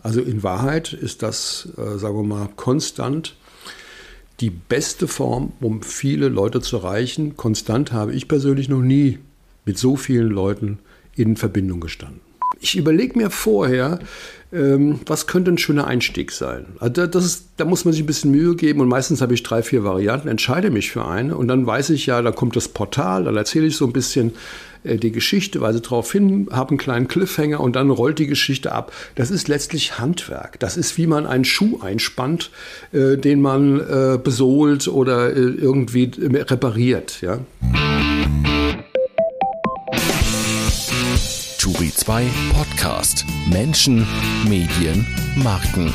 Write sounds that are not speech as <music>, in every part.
Also in Wahrheit ist das, äh, sagen wir mal, konstant die beste Form, um viele Leute zu erreichen. Konstant habe ich persönlich noch nie mit so vielen Leuten in Verbindung gestanden. Ich überlege mir vorher, ähm, was könnte ein schöner Einstieg sein. Also das ist, da muss man sich ein bisschen Mühe geben und meistens habe ich drei, vier Varianten, entscheide mich für eine und dann weiß ich ja, da kommt das Portal, dann erzähle ich so ein bisschen äh, die Geschichte, weise darauf hin, habe einen kleinen Cliffhanger und dann rollt die Geschichte ab. Das ist letztlich Handwerk. Das ist, wie man einen Schuh einspannt, äh, den man äh, besohlt oder äh, irgendwie repariert. Ja. Turi 2 Podcast. Menschen, Medien, Marken.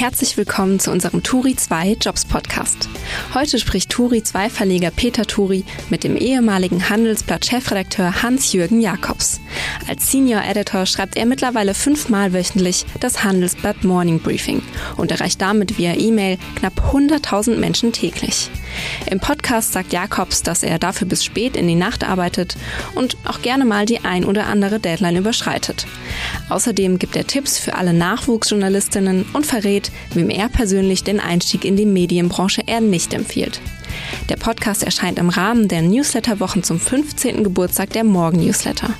Herzlich willkommen zu unserem Turi 2 Jobs Podcast. Heute spricht Turi 2 Verleger Peter Turi mit dem ehemaligen Handelsblatt-Chefredakteur Hans-Jürgen Jakobs. Als Senior Editor schreibt er mittlerweile fünfmal wöchentlich das Handelsblatt Morning Briefing und erreicht damit via E-Mail knapp 100.000 Menschen täglich. Im Podcast sagt Jakobs, dass er dafür bis spät in die Nacht arbeitet und auch gerne mal die ein oder andere Deadline überschreitet. Außerdem gibt er Tipps für alle Nachwuchsjournalistinnen und verrät, wem er persönlich den Einstieg in die Medienbranche eher nicht empfiehlt. Der Podcast erscheint im Rahmen der Newsletterwochen zum 15. Geburtstag der Morgen-Newsletter.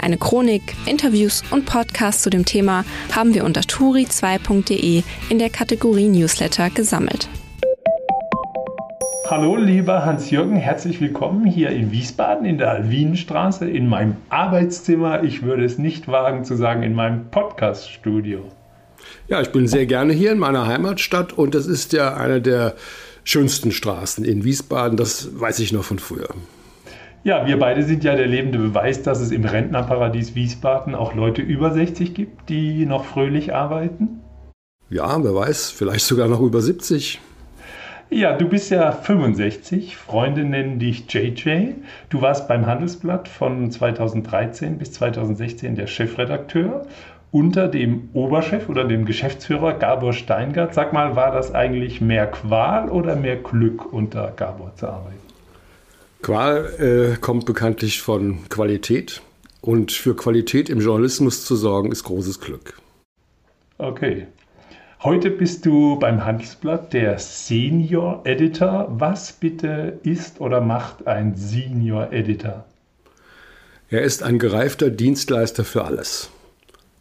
Eine Chronik, Interviews und Podcasts zu dem Thema haben wir unter turi2.de in der Kategorie Newsletter gesammelt. Hallo, lieber Hans-Jürgen, herzlich willkommen hier in Wiesbaden in der Alwinenstraße in meinem Arbeitszimmer. Ich würde es nicht wagen zu sagen, in meinem Podcast-Studio. Ja, ich bin sehr gerne hier in meiner Heimatstadt und das ist ja eine der schönsten Straßen in Wiesbaden. Das weiß ich noch von früher. Ja, wir beide sind ja der lebende Beweis, dass es im Rentnerparadies Wiesbaden auch Leute über 60 gibt, die noch fröhlich arbeiten. Ja, wer weiß, vielleicht sogar noch über 70. Ja, du bist ja 65, Freunde nennen dich JJ. Du warst beim Handelsblatt von 2013 bis 2016 der Chefredakteur unter dem Oberchef oder dem Geschäftsführer Gabor Steingart. Sag mal, war das eigentlich mehr Qual oder mehr Glück, unter Gabor zu arbeiten? Qual äh, kommt bekanntlich von Qualität. Und für Qualität im Journalismus zu sorgen, ist großes Glück. Okay. Heute bist du beim Handelsblatt der Senior Editor. Was bitte ist oder macht ein Senior Editor? Er ist ein gereifter Dienstleister für alles.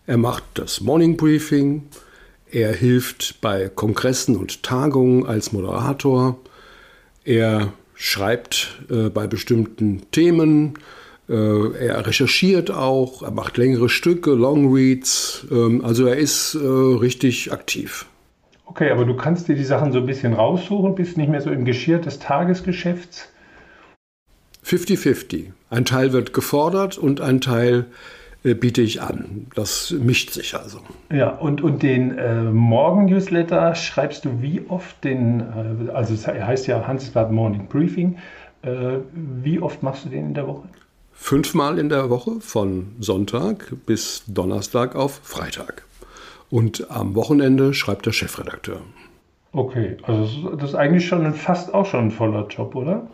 Er macht das Morning Briefing, er hilft bei Kongressen und Tagungen als Moderator, er schreibt äh, bei bestimmten Themen, äh, er recherchiert auch, er macht längere Stücke, Longreads, ähm, also er ist äh, richtig aktiv. Okay, aber du kannst dir die Sachen so ein bisschen raussuchen, bist nicht mehr so im Geschirr des Tagesgeschäfts? 50-50. Ein Teil wird gefordert und ein Teil biete ich an. Das mischt sich also. Ja, und, und den äh, Morgen-Newsletter schreibst du wie oft den, äh, also er heißt ja Handelsblatt Morning Briefing, äh, wie oft machst du den in der Woche? fünfmal in der Woche von Sonntag bis Donnerstag auf Freitag. Und am Wochenende schreibt der Chefredakteur. Okay, also das ist eigentlich schon fast auch schon ein voller Job, oder?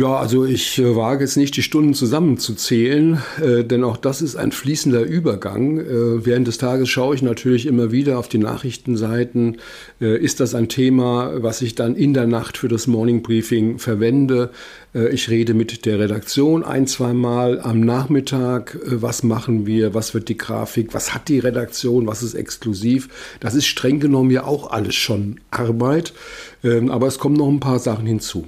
Ja, also ich äh, wage es nicht, die Stunden zusammenzuzählen, äh, denn auch das ist ein fließender Übergang. Äh, während des Tages schaue ich natürlich immer wieder auf die Nachrichtenseiten. Äh, ist das ein Thema, was ich dann in der Nacht für das Morning Briefing verwende? Äh, ich rede mit der Redaktion ein, zwei Mal am Nachmittag. Äh, was machen wir? Was wird die Grafik? Was hat die Redaktion? Was ist exklusiv? Das ist streng genommen ja auch alles schon Arbeit. Ähm, aber es kommen noch ein paar Sachen hinzu.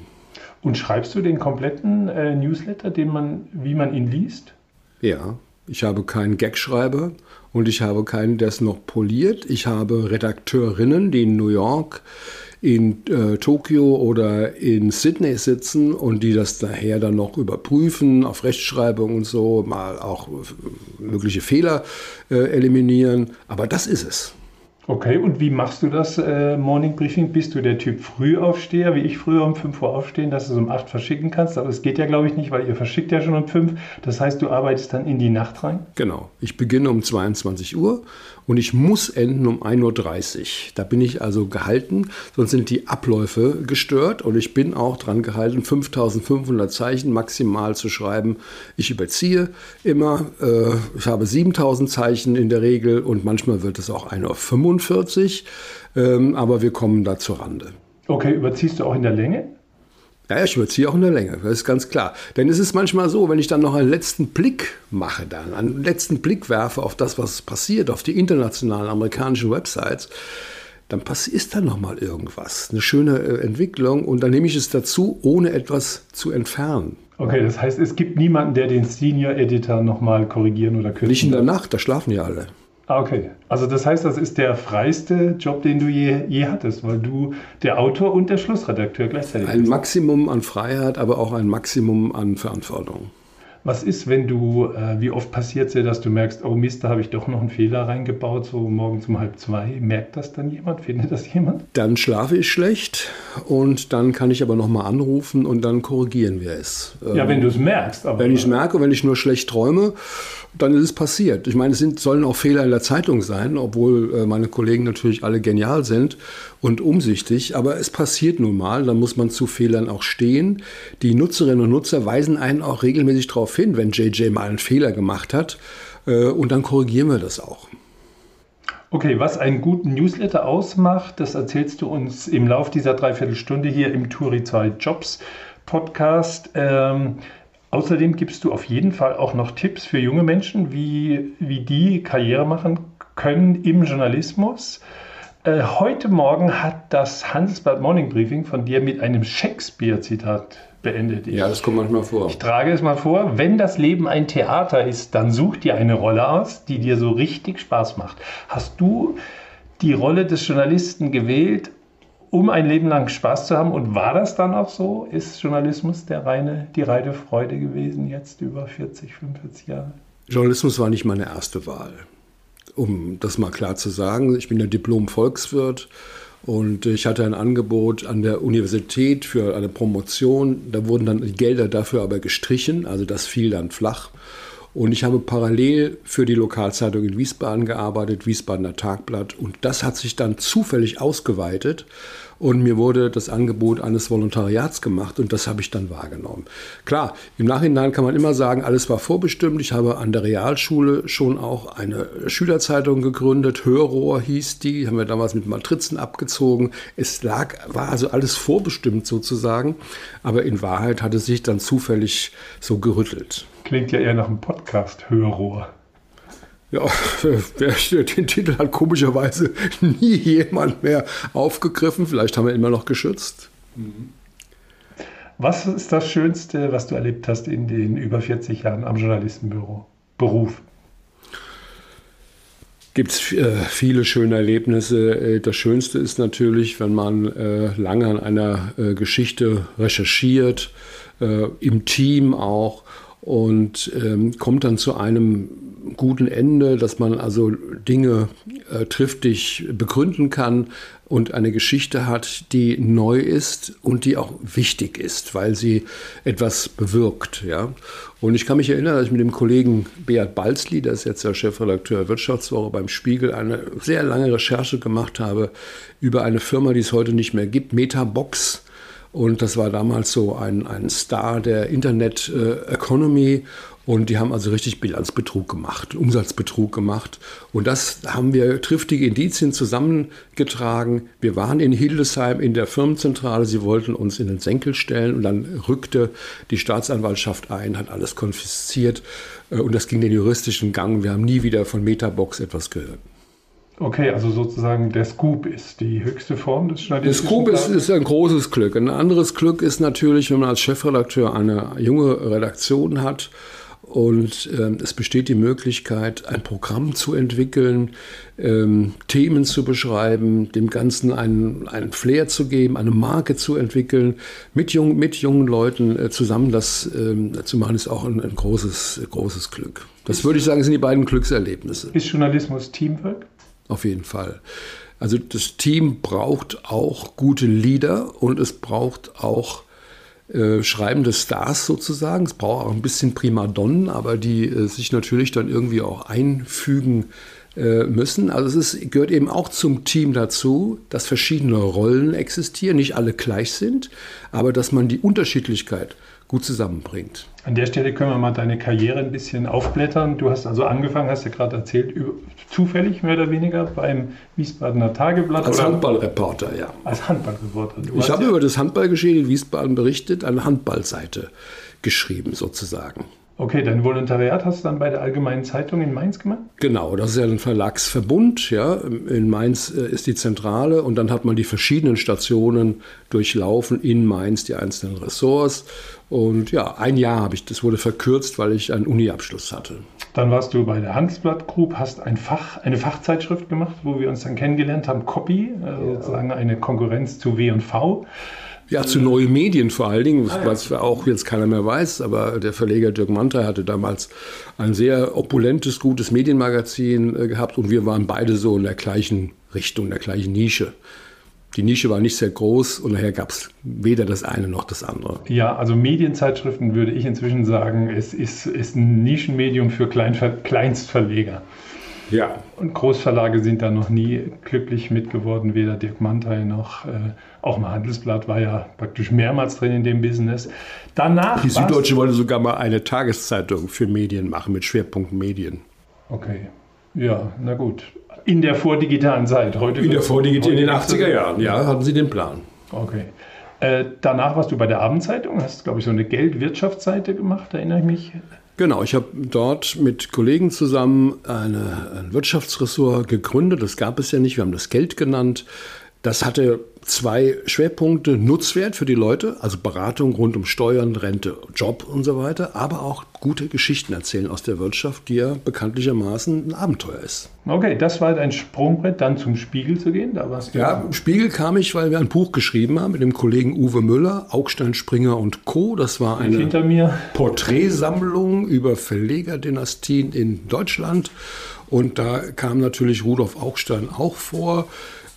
Und schreibst du den kompletten äh, Newsletter, den man, wie man ihn liest? Ja, ich habe keinen Gagschreiber und ich habe keinen, der es noch poliert. Ich habe Redakteurinnen, die in New York, in äh, Tokio oder in Sydney sitzen und die das daher dann noch überprüfen auf Rechtschreibung und so, mal auch mögliche Fehler äh, eliminieren. Aber das ist es. Okay, und wie machst du das äh, Morning Briefing? Bist du der Typ Frühaufsteher, wie ich früher um 5 Uhr aufstehen, dass du es um 8 verschicken kannst? Aber es geht ja, glaube ich, nicht, weil ihr verschickt ja schon um 5. Das heißt, du arbeitest dann in die Nacht rein? Genau. Ich beginne um 22 Uhr und ich muss enden um 1.30 Uhr. Da bin ich also gehalten, sonst sind die Abläufe gestört und ich bin auch dran gehalten, 5500 Zeichen maximal zu schreiben. Ich überziehe immer. Äh, ich habe 7000 Zeichen in der Regel und manchmal wird es auch 1.45 Uhr, ähm, aber wir kommen da zur Rande. Okay, überziehst du auch in der Länge? Ja, ich überziehe auch in der Länge, das ist ganz klar. Denn es ist manchmal so, wenn ich dann noch einen letzten Blick mache, dann einen letzten Blick werfe auf das, was passiert, auf die internationalen amerikanischen Websites, dann ist da noch mal irgendwas, eine schöne äh, Entwicklung und dann nehme ich es dazu, ohne etwas zu entfernen. Okay, das heißt, es gibt niemanden, der den Senior Editor noch mal korrigieren oder kürzen Nicht in der Nacht, da schlafen ja alle. Ah, okay. Also das heißt, das ist der freiste Job, den du je, je hattest, weil du der Autor und der Schlussredakteur gleichzeitig bist. Ein Maximum an Freiheit, aber auch ein Maximum an Verantwortung. Was ist, wenn du, äh, wie oft passiert es dir, dass du merkst, oh Mist, da habe ich doch noch einen Fehler reingebaut, so morgens um halb zwei. Merkt das dann jemand? Findet das jemand? Dann schlafe ich schlecht und dann kann ich aber nochmal anrufen und dann korrigieren wir es. Ja, wenn du es merkst. Aber wenn ich es merke, wenn ich nur schlecht träume, dann ist es passiert. Ich meine, es sind, sollen auch Fehler in der Zeitung sein, obwohl äh, meine Kollegen natürlich alle genial sind und umsichtig. Aber es passiert nun mal, dann muss man zu Fehlern auch stehen. Die Nutzerinnen und Nutzer weisen einen auch regelmäßig darauf hin, wenn JJ mal einen Fehler gemacht hat. Äh, und dann korrigieren wir das auch. Okay, was einen guten Newsletter ausmacht, das erzählst du uns im Lauf dieser Dreiviertelstunde hier im Turi 2 Jobs Podcast. Ähm, Außerdem gibst du auf jeden Fall auch noch Tipps für junge Menschen, wie, wie die Karriere machen können im Journalismus. Äh, heute Morgen hat das Handelsblatt Morning Briefing von dir mit einem Shakespeare-Zitat beendet. Ich, ja, das kommt manchmal vor. Ich trage es mal vor. Wenn das Leben ein Theater ist, dann such dir eine Rolle aus, die dir so richtig Spaß macht. Hast du die Rolle des Journalisten gewählt, um ein Leben lang Spaß zu haben. Und war das dann auch so? Ist Journalismus der reine, die reine Freude gewesen, jetzt über 40, 45 Jahre? Journalismus war nicht meine erste Wahl. Um das mal klar zu sagen, ich bin der Diplom-Volkswirt und ich hatte ein Angebot an der Universität für eine Promotion. Da wurden dann die Gelder dafür aber gestrichen, also das fiel dann flach. Und ich habe parallel für die Lokalzeitung in Wiesbaden gearbeitet, Wiesbadener Tagblatt. Und das hat sich dann zufällig ausgeweitet. Und mir wurde das Angebot eines Volontariats gemacht und das habe ich dann wahrgenommen. Klar, im Nachhinein kann man immer sagen, alles war vorbestimmt. Ich habe an der Realschule schon auch eine Schülerzeitung gegründet. Hörrohr hieß die, haben wir damals mit Matrizen abgezogen. Es lag, war also alles vorbestimmt sozusagen. Aber in Wahrheit hat es sich dann zufällig so gerüttelt. Klingt ja eher nach einem Podcast, Hörrohr. Ja, <laughs> <laughs> den Titel hat komischerweise <laughs> nie jemand mehr aufgegriffen. Vielleicht haben wir ihn immer noch geschützt. Was ist das Schönste, was du erlebt hast in den über 40 Jahren am Journalistenbüro? Beruf? Gibt es äh, viele schöne Erlebnisse. Äh, das Schönste ist natürlich, wenn man äh, lange an einer äh, Geschichte recherchiert, im Team auch und ähm, kommt dann zu einem guten Ende, dass man also Dinge äh, triftig begründen kann und eine Geschichte hat, die neu ist und die auch wichtig ist, weil sie etwas bewirkt. Ja? Und ich kann mich erinnern, dass ich mit dem Kollegen Beat Balzli, der ist jetzt der Chefredakteur Wirtschaftswoche beim Spiegel, eine sehr lange Recherche gemacht habe über eine Firma, die es heute nicht mehr gibt, Metabox und das war damals so ein, ein Star der Internet äh, Economy. Und die haben also richtig Bilanzbetrug gemacht, Umsatzbetrug gemacht. Und das haben wir triftige Indizien zusammengetragen. Wir waren in Hildesheim in der Firmenzentrale. Sie wollten uns in den Senkel stellen. Und dann rückte die Staatsanwaltschaft ein, hat alles konfisziert. Äh, und das ging den juristischen Gang. Wir haben nie wieder von Metabox etwas gehört. Okay, also sozusagen der Scoop ist die höchste Form des Journalistischen Der Scoop ist, ist, ein großes Glück. Ein anderes Glück ist natürlich, wenn man als Chefredakteur eine junge Redaktion hat und äh, es besteht die Möglichkeit, ein Programm zu entwickeln, ähm, Themen zu beschreiben, dem Ganzen einen, einen Flair zu geben, eine Marke zu entwickeln, mit, jung, mit jungen Leuten äh, zusammen das ähm, zu machen, ist auch ein, ein großes, großes Glück. Das würde ich sagen, sind die beiden Glückserlebnisse. Ist Journalismus Teamwork? Auf jeden Fall. Also das Team braucht auch gute Leader und es braucht auch äh, schreibende Stars sozusagen. Es braucht auch ein bisschen Primadonnen, aber die äh, sich natürlich dann irgendwie auch einfügen äh, müssen. Also es ist, gehört eben auch zum Team dazu, dass verschiedene Rollen existieren, nicht alle gleich sind, aber dass man die Unterschiedlichkeit gut zusammenbringt. An der Stelle können wir mal deine Karriere ein bisschen aufblättern. Du hast also angefangen, hast du ja gerade erzählt, zufällig mehr oder weniger beim Wiesbadener Tageblatt. Als Handballreporter, ja. Als Handballreporter. Du ich habe ja über das Handballgeschehen in Wiesbaden berichtet, eine Handballseite geschrieben sozusagen. Okay, dein Volontariat hast du dann bei der Allgemeinen Zeitung in Mainz gemacht? Genau, das ist ja ein Verlagsverbund. Ja. In Mainz äh, ist die Zentrale und dann hat man die verschiedenen Stationen durchlaufen in Mainz, die einzelnen Ressorts. Und ja, ein Jahr habe ich, das wurde verkürzt, weil ich einen Uni-Abschluss hatte. Dann warst du bei der Handelsblatt Group, hast ein Fach, eine Fachzeitschrift gemacht, wo wir uns dann kennengelernt haben, Copy, also sozusagen eine Konkurrenz zu W&V. Ja, zu neuen Medien vor allen Dingen, ah, was auch jetzt keiner mehr weiß, aber der Verleger Dirk Mantei hatte damals ein sehr opulentes, gutes Medienmagazin äh, gehabt und wir waren beide so in der gleichen Richtung, in der gleichen Nische. Die Nische war nicht sehr groß und daher gab es weder das eine noch das andere. Ja, also Medienzeitschriften würde ich inzwischen sagen, es ist, ist ein Nischenmedium für Kleinver Kleinstverleger. Ja. Und Großverlage sind da noch nie glücklich mitgeworden, weder Dirk Mantei noch äh, auch mal Handelsblatt war ja praktisch mehrmals drin in dem Business. Danach. Die Süddeutsche wollte sogar mal eine Tageszeitung für Medien machen mit Schwerpunkt Medien. Okay. Ja, na gut. In der vordigitalen Zeit. Heute in der vordigitalen, in den 80er Jahren, ja, hatten Sie den Plan. Okay. Äh, danach warst du bei der Abendzeitung, hast, glaube ich, so eine Geldwirtschaftsseite gemacht, erinnere ich mich. Genau, ich habe dort mit Kollegen zusammen eine, ein Wirtschaftsressort gegründet. Das gab es ja nicht, wir haben das Geld genannt. Das hatte zwei Schwerpunkte. Nutzwert für die Leute, also Beratung rund um Steuern, Rente, Job und so weiter, aber auch gute Geschichten erzählen aus der Wirtschaft, die ja bekanntlichermaßen ein Abenteuer ist. Okay, das war dein Sprungbrett, dann zum Spiegel zu gehen. Da warst du ja, im Spiegel kam ich, weil wir ein Buch geschrieben haben mit dem Kollegen Uwe Müller, Augstein Springer und Co. Das war eine Porträtsammlung über Verlegerdynastien in Deutschland. Und da kam natürlich Rudolf Augstein auch vor.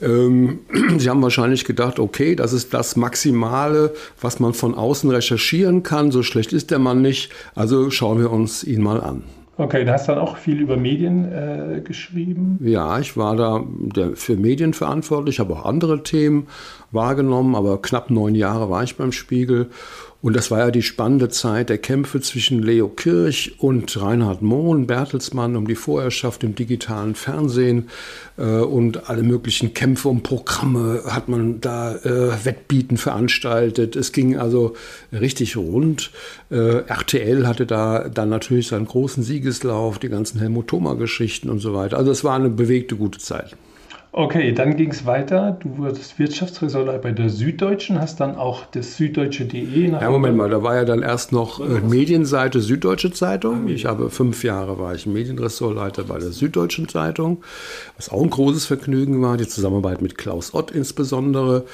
Ähm, <clears throat> Sie haben wahrscheinlich gedacht, okay, das ist das Maximale, was man von außen recherchieren kann. So schlecht ist der Mann nicht. Also schauen wir uns ihn mal an. Okay, du hast dann auch viel über Medien äh, geschrieben? Ja, ich war da für Medien verantwortlich, habe auch andere Themen wahrgenommen, aber knapp neun Jahre war ich beim Spiegel und das war ja die spannende Zeit der Kämpfe zwischen Leo Kirch und Reinhard Mohn, Bertelsmann, um die Vorherrschaft im digitalen Fernsehen äh, und alle möglichen Kämpfe um Programme hat man da äh, Wettbieten veranstaltet. Es ging also richtig rund. Äh, RTL hatte da dann natürlich seinen großen Siegeslauf, die ganzen Helmut Thoma-Geschichten und so weiter. Also es war eine bewegte, gute Zeit. Okay, dann ging es weiter. Du wurdest Wirtschaftsressortleiter bei der Süddeutschen, hast dann auch das süddeutsche.de. Ja, Moment mal, da war ja dann erst noch äh, Medienseite Süddeutsche Zeitung. Ich habe fünf Jahre war ich Medienressortleiter bei der Süddeutschen Zeitung, was auch ein großes Vergnügen war, die Zusammenarbeit mit Klaus Ott insbesondere.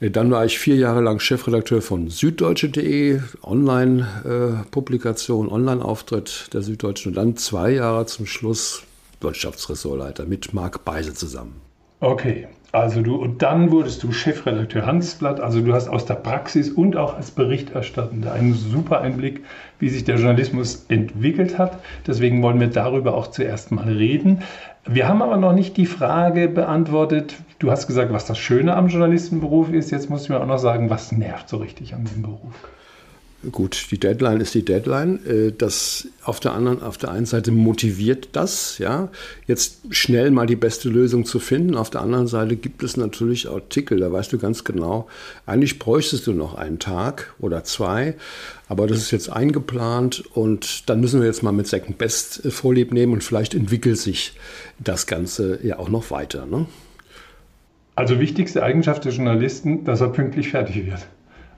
Äh, dann war ich vier Jahre lang Chefredakteur von süddeutsche.de, Online-Publikation, Online-Auftritt der Süddeutschen und dann zwei Jahre zum Schluss Wirtschaftsressortleiter mit Marc Beise zusammen. Okay, also du, und dann wurdest du Chefredakteur Handelsblatt, also du hast aus der Praxis und auch als Berichterstattender einen super Einblick, wie sich der Journalismus entwickelt hat. Deswegen wollen wir darüber auch zuerst mal reden. Wir haben aber noch nicht die Frage beantwortet, du hast gesagt, was das Schöne am Journalistenberuf ist. Jetzt muss ich mir auch noch sagen, was nervt so richtig an dem Beruf? Gut, die Deadline ist die Deadline. Äh, das auf der anderen, auf der einen Seite motiviert das, ja, jetzt schnell mal die beste Lösung zu finden. Auf der anderen Seite gibt es natürlich Artikel, da weißt du ganz genau, eigentlich bräuchtest du noch einen Tag oder zwei, aber das ist jetzt eingeplant und dann müssen wir jetzt mal mit Second Best äh, Vorlieb nehmen und vielleicht entwickelt sich das Ganze ja auch noch weiter. Ne? Also wichtigste Eigenschaft des Journalisten, dass er pünktlich fertig wird.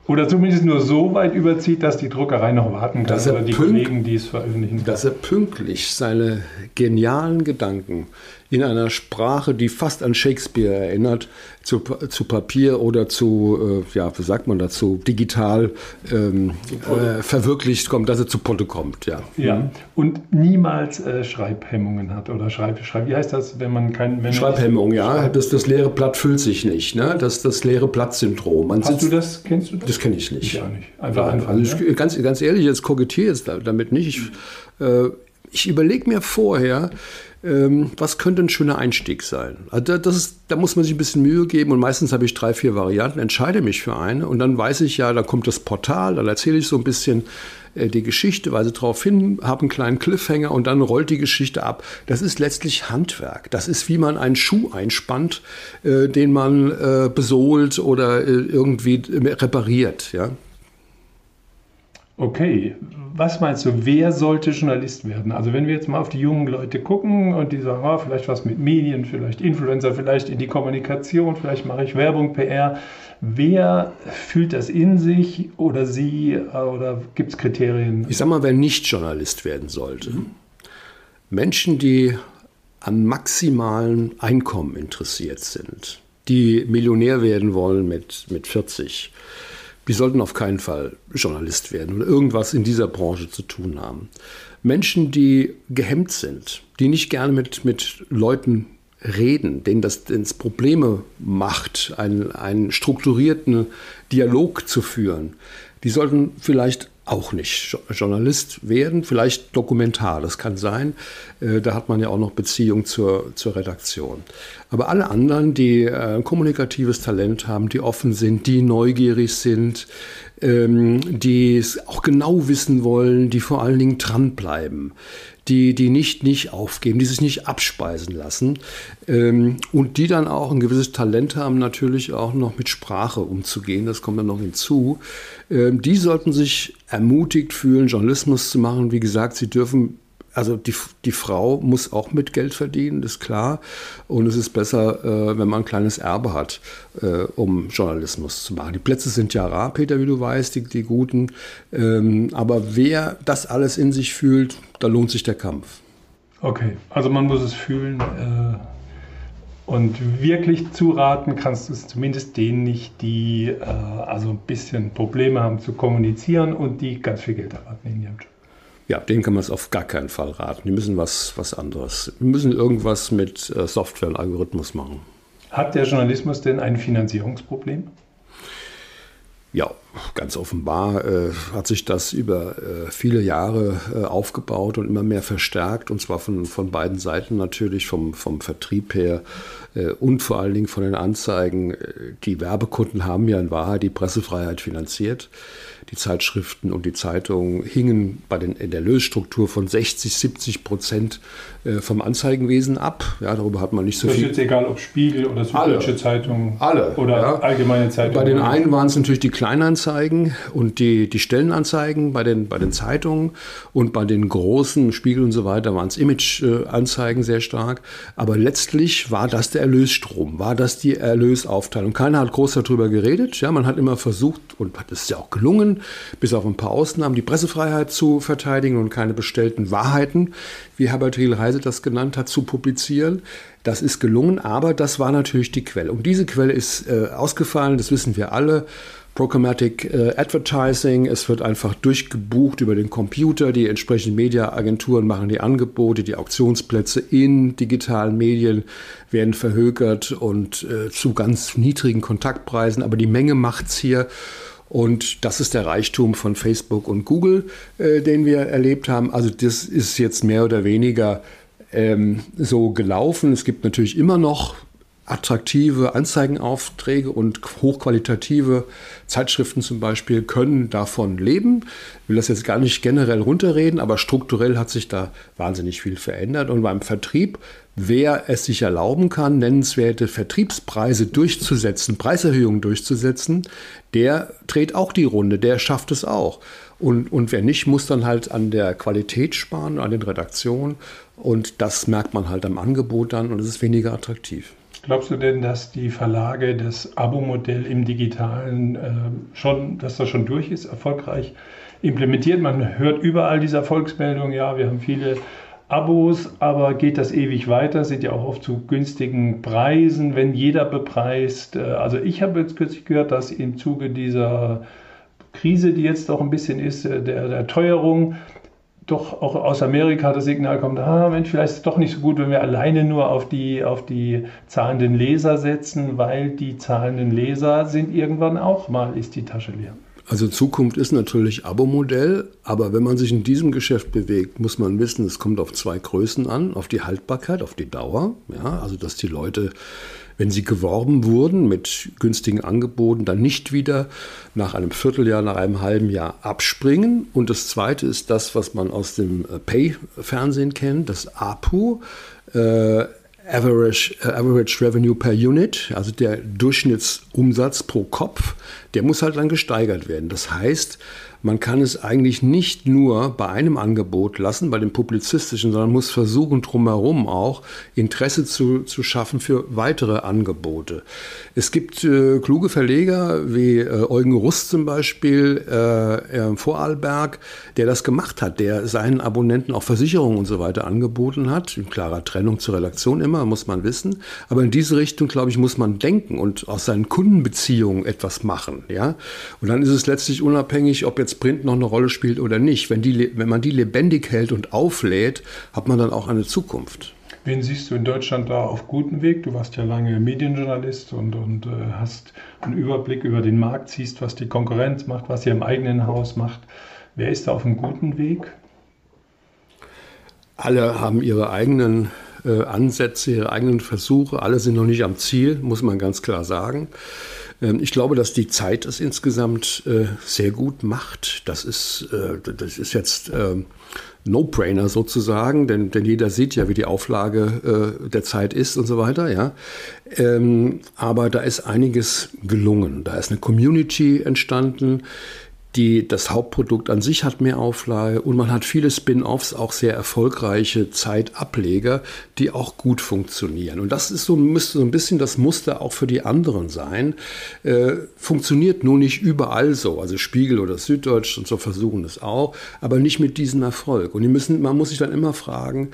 Oder zumindest nur so weit überzieht, dass die Druckerei noch warten kann Dass er oder die Kollegen, die es veröffentlichen. dass er pünktlich seine genialen Gedanken in einer Sprache, die fast an Shakespeare erinnert, zu, zu Papier oder zu, äh, ja, wie sagt man dazu, digital ähm, äh, verwirklicht kommt, dass er zu Potte kommt, ja. Ja, und niemals äh, Schreibhemmungen hat oder Schreib, Schreib, wie heißt das, wenn man kein wenn Schreibhemmung, ja, das, das leere Blatt füllt sich nicht, ne? das, das leere Blatt-Syndrom. Man Hast du sitzt- das, kennst du das? Das kenne ich nicht. Ich auch nicht. Einfach anfangen. Also ich, ne? ganz, ganz ehrlich, jetzt kokettiere jetzt da- damit nicht. Ich, äh, ich überlege mir vorher, was könnte ein schöner Einstieg sein. Also da- das ist, da muss man sich ein bisschen Mühe geben und meistens habe ich drei, vier Varianten, entscheide mich für eine und dann weiß ich ja, da kommt das Portal, dann erzähle ich so ein bisschen äh, die Geschichte, weise darauf hin, habe einen kleinen Cliffhanger und dann rollt die Geschichte ab. Das ist letztlich Handwerk. Das ist, wie man einen Schuh einspannt, äh, den man äh, besohlt oder irgendwie repariert. Ja? Okay, was meinst du, wer sollte Journalist werden? Also wenn wir jetzt mal auf die jungen Leute gucken und die sagen, ah, vielleicht was mit Medien, vielleicht Influencer, vielleicht in die Kommunikation, vielleicht mache ich Werbung, PR. Wer fühlt das in sich oder sie äh, oder gibt es Kriterien? Ich sag mal, wer nicht Journalist werden sollte. Menschen, die am maximalen Einkommen interessiert sind, die Millionär werden wollen mit, mit 40, die sollten auf keinen Fall Journalist werden oder irgendwas in dieser Branche zu tun haben. Menschen, die gehemmt sind, die nicht gerne mit, mit Leuten reden, denen das denen Probleme macht, einen, einen strukturierten Dialog zu führen, die sollten vielleicht auch nicht Jo- Journalist werden, vielleicht Dokumentar, das kann sein. Äh, Da hat man ja auch noch Beziehung zur, zur Redaktion. Aber alle anderen, die äh, kommunikatives Talent haben, die offen sind, die neugierig sind, ähm, die es auch genau wissen wollen, die vor allen Dingen dranbleiben, die, die nicht, nicht aufgeben, die sich nicht abspeisen lassen ähm, und die dann auch ein gewisses Talent haben, natürlich auch noch mit Sprache umzugehen, das kommt dann noch hinzu. Ähm, die sollten sich ermutigt fühlen, Journalismus zu machen. Wie gesagt, sie dürfen also die, die Frau muss auch mit Geld verdienen, ist klar. Und es ist besser, äh, wenn man ein kleines Erbe hat, äh, um Journalismus zu machen. Die Plätze sind ja rar, Peter, wie du weißt, die, die guten. Ähm, aber wer das alles in sich fühlt, da lohnt sich der Kampf. Okay, also man muss es fühlen äh, und wirklich zuraten kannst du es zumindest denen nicht, die äh, also ein bisschen Probleme haben zu kommunizieren und die ganz viel Geld erwarten in ihrem Job. Ja, denen kann man es auf gar keinen Fall raten. Die müssen was, was anderes. Die müssen irgendwas mit äh, Software und Algorithmus machen. Hat der Journalismus denn ein Finanzierungsproblem? Ja, ganz offenbar äh, hat sich das über äh, viele Jahre äh, aufgebaut und immer mehr verstärkt, und zwar von, von beiden Seiten natürlich, vom, vom Vertrieb her äh, und vor allen Dingen von den Anzeigen. Äh, Die Werbekunden haben ja in Wahrheit die Pressefreiheit finanziert. Die Zeitschriften und die Zeitungen hingen bei den, in der Lösstruktur von 60, 70 Prozent vom Anzeigenwesen ab. Ja, darüber hat man nicht so Das ist viel. jetzt egal, ob Spiegel oder Alle. Süddeutsche Zeitung Alle, oder ja. Allgemeine Zeitung. Bei den einen waren es natürlich die Kleinanzeigen und die, die Stellenanzeigen bei den, bei den Zeitungen und bei den großen Spiegel und so weiter waren es Image-Anzeigen sehr stark. Aber letztlich war das der Erlösstrom, war das die Erlösaufteilung. Keiner hat groß darüber geredet. Ja, man hat immer versucht und hat es ja auch gelungen, bis auf ein paar Ausnahmen, die Pressefreiheit zu verteidigen und keine bestellten Wahrheiten, wie Herbert Riel-Heise das genannt hat, zu publizieren. Das ist gelungen, aber das war natürlich die Quelle. Und diese Quelle ist äh, ausgefallen, das wissen wir alle. Programmatic äh, Advertising, es wird einfach durchgebucht über den Computer. Die entsprechenden Mediaagenturen machen die Angebote, die Auktionsplätze in digitalen Medien werden verhökert und äh, zu ganz niedrigen Kontaktpreisen. Aber die Menge macht's hier. Und das ist der Reichtum von Facebook und Google, äh, den wir erlebt haben. Also das ist jetzt mehr oder weniger ähm, so gelaufen. Es gibt natürlich immer noch attraktive Anzeigenaufträge und hochqualitative Zeitschriften zum Beispiel können davon leben. Ich will das jetzt gar nicht generell runterreden, aber strukturell hat sich da wahnsinnig viel verändert. Und beim Vertrieb, wer es sich erlauben kann, nennenswerte Vertriebspreise durchzusetzen, Preiserhöhungen durchzusetzen, der dreht auch die Runde, der schafft es auch. Und, und wer nicht, muss dann halt an der Qualität sparen, an den Redaktionen. Und das merkt man halt am Angebot dann und es ist weniger attraktiv. Glaubst du denn, dass die Verlage das Abo-Modell im Digitalen äh, schon, dass das schon durch ist, erfolgreich implementiert? Man hört überall diese Erfolgsmeldungen, ja, wir haben viele Abos, aber geht das ewig weiter? Sind ja auch oft zu günstigen Preisen, wenn jeder bepreist. Äh, also ich habe jetzt kürzlich gehört, dass im Zuge dieser Krise, die jetzt doch ein bisschen ist, äh, der, der Teuerung, doch auch aus Amerika das Signal kommt, ah Mensch, vielleicht ist es doch nicht so gut, wenn wir alleine nur auf die, auf die zahlenden Leser setzen, weil die zahlenden Leser sind irgendwann auch mal, ist die Tasche leer. Also Zukunft ist natürlich Abo-Modell, aber wenn man sich in diesem Geschäft bewegt, muss man wissen, es kommt auf zwei Größen an, auf die Haltbarkeit, auf die Dauer. Ja, also dass die Leute wenn sie geworben wurden mit günstigen Angeboten, dann nicht wieder nach einem Vierteljahr, nach einem halben Jahr abspringen. Und das Zweite ist das, was man aus dem äh, Pay-Fernsehen kennt, das APU. Äh, Average, äh, Average Revenue per Unit, also der Durchschnittsumsatz pro Kopf, der muss halt dann gesteigert werden. Das heißt, man kann es eigentlich nicht nur bei einem Angebot lassen, bei dem publizistischen, sondern muss versuchen, drumherum auch Interesse zu, zu schaffen für weitere Angebote. Es gibt äh, kluge Verleger wie äh, Eugen Rust zum Beispiel äh, Vorarlberg, der das gemacht hat, der seinen Abonnenten auch Versicherungen und so weiter angeboten hat. In klarer Trennung zur Redaktion immer, muss man wissen. Aber in diese Richtung, glaube ich, muss man denken und aus seinen Kundenbeziehungen etwas machen. Ja? Und dann ist es letztlich unabhängig, ob jetzt jetzt Print noch eine Rolle spielt oder nicht. Wenn, die, wenn man die lebendig hält und auflädt, hat man dann auch eine Zukunft. Wen siehst du in Deutschland da auf gutem Weg? Du warst ja lange Medienjournalist und, und äh, hast einen Überblick über den Markt, siehst, was die Konkurrenz macht, was sie im eigenen Haus macht. Wer ist da auf einem guten Weg? Alle haben ihre eigenen äh, Ansätze, ihre eigenen Versuche. Alle sind noch nicht am Ziel, muss man ganz klar sagen. Ähm, ich glaube, dass die Zeit es insgesamt äh, sehr gut macht. Das ist, äh, das ist jetzt ähm, No-Brainer sozusagen, denn, denn jeder sieht ja, wie die Auflage äh, der Zeit ist und so weiter. Ja. Ähm, aber da ist einiges gelungen. Da ist eine Community entstanden, die, das Hauptprodukt an sich hat mehr Auflage und man hat viele Spin-offs, auch sehr erfolgreiche Zeitableger, die auch gut funktionieren. Und das ist so, müsste so ein bisschen das Muster auch für die anderen sein. Äh, funktioniert nur nicht überall so. Also Spiegel oder Süddeutsch und so versuchen es auch, aber nicht mit diesem Erfolg. Und die müssen, man muss sich dann immer fragen,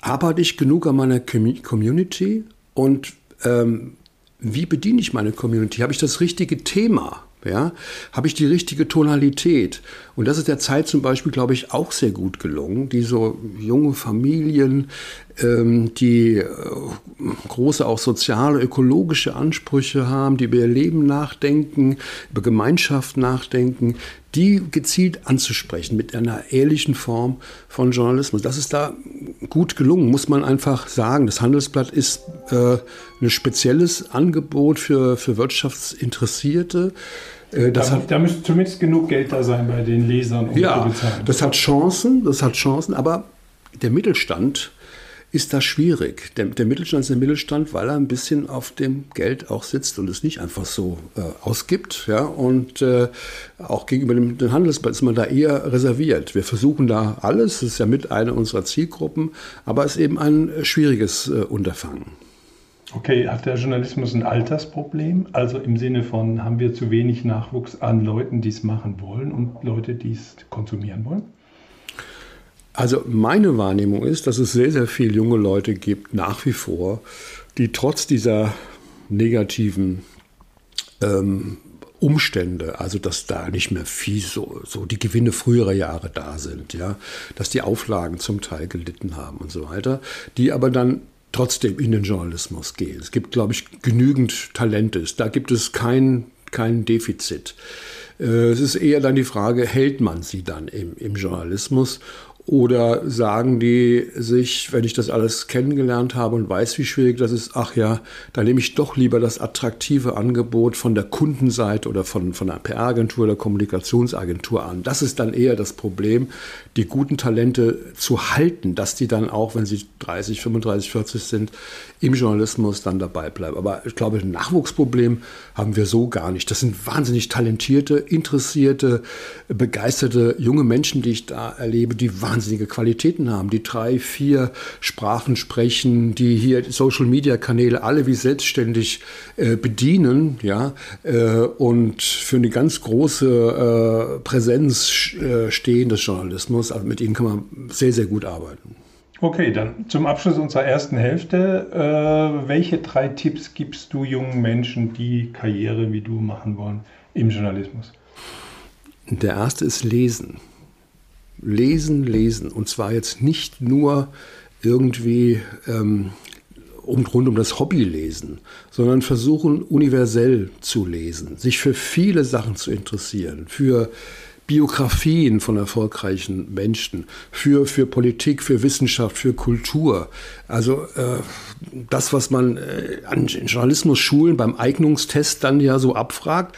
arbeite ich genug an meiner Community und ähm, wie bediene ich meine Community? Habe ich das richtige Thema? Ja, habe ich die richtige Tonalität? Und das ist der Zeit zum Beispiel, glaube ich, auch sehr gut gelungen. Die so junge Familien, ähm, die äh, große auch soziale, ökologische Ansprüche haben, die über ihr Leben nachdenken, über Gemeinschaft nachdenken, die gezielt anzusprechen mit einer ehrlichen Form von Journalismus. Das ist da gut gelungen, muss man einfach sagen. Das Handelsblatt ist äh, ein spezielles Angebot für, für Wirtschaftsinteressierte. Äh, da, hat, da, müsste zumindest genug Geld da sein bei den Lesern, um ja, zu bezahlen. Das hat Chancen, das hat Chancen, aber der Mittelstand ist das schwierig. Der, der, Mittelstand ist der Mittelstand, weil er ein bisschen auf dem Geld auch sitzt und es nicht einfach so äh, ausgibt. Ja? Und äh, auch gegenüber dem, dem Handelsplatz ist man da eher reserviert. Wir versuchen da alles, das ist ja mit einer unserer Zielgruppen, aber es ist eben ein schwieriges äh, Unterfangen. Okay, hat der Journalismus ein Altersproblem? Also im Sinne von, haben wir zu wenig Nachwuchs an Leuten, die es machen wollen und Leute, die es konsumieren wollen? Also meine Wahrnehmung ist, dass es sehr, sehr viele junge Leute gibt, nach wie vor, die trotz dieser negativen ähm, Umstände, also dass da nicht mehr viel so, so die Gewinne früherer Jahre da sind, ja, dass die Auflagen zum Teil gelitten haben und so weiter, die aber dann trotzdem in den Journalismus gehen. Es gibt, glaube ich, genügend Talente. Da gibt es kein, kein Defizit. Äh, es ist eher dann die Frage, hält man sie dann im, im Journalismus? Oder sagen die sich, wenn ich das alles kennengelernt habe und weiß, wie schwierig das ist, ach ja, dann nehme ich doch lieber das attraktive Angebot von der Kundenseite oder von, von einer PR-Agentur oder Kommunikationsagentur an. Das ist dann eher das Problem, die guten Talente zu halten, dass die dann auch, wenn sie 30, 35, 40 sind, im Journalismus dann dabei bleiben. Aber ich glaube, ein Nachwuchsproblem haben wir so gar nicht. Das sind wahnsinnig talentierte, interessierte, begeisterte junge Menschen, die ich da erlebe, die wahnsinnig wahnsinnige Qualitäten haben, die drei, vier Sprachen sprechen, die hier Social-Media-Kanäle alle wie selbstständig äh, bedienen, ja, äh, und für eine ganz große äh, Präsenz äh, stehen des Journalismus. Also mit ihnen kann man sehr, sehr gut arbeiten. Okay, dann zum Abschluss unserer ersten Hälfte. Äh, welche drei Tipps gibst du jungen Menschen, die Karriere wie du machen wollen im Journalismus? Der erste ist Lesen. Lesen, lesen. Und zwar jetzt nicht nur irgendwie ähm, rund um das Hobby lesen, sondern versuchen universell zu lesen, sich für viele Sachen zu interessieren, für Biografien von erfolgreichen Menschen, für, für Politik, für Wissenschaft, für Kultur. Also äh, das, was man äh, an Journalismusschulen beim Eignungstest dann ja so abfragt,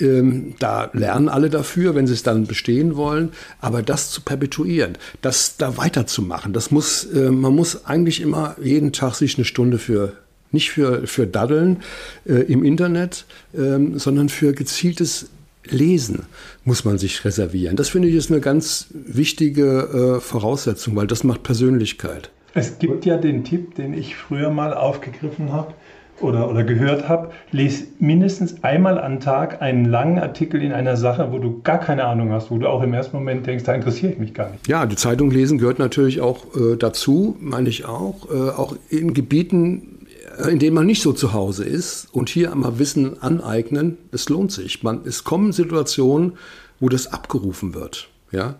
ähm, da lernen alle dafür, wenn sie es dann bestehen wollen. Aber das zu perpetuieren, das da weiterzumachen, das muss, äh, man muss eigentlich immer jeden Tag sich eine Stunde für nicht für, für Daddeln äh, im Internet, ähm, sondern für gezieltes Lesen muss man sich reservieren. Das finde ich ist eine ganz wichtige äh, Voraussetzung, weil das macht Persönlichkeit. Es gibt ja den Tipp, den ich früher mal aufgegriffen habe oder, oder gehört habe, lese mindestens einmal am Tag einen langen Artikel in einer Sache, wo du gar keine Ahnung hast, wo du auch im ersten Moment denkst, da interessiere ich mich gar nicht. Ja, die Zeitung lesen gehört natürlich auch äh, dazu, meine ich auch. Äh, auch in Gebieten, in denen man nicht so zu Hause ist und hier einmal Wissen aneignen, es lohnt sich. Man, es kommen Situationen, wo das abgerufen wird. Ja?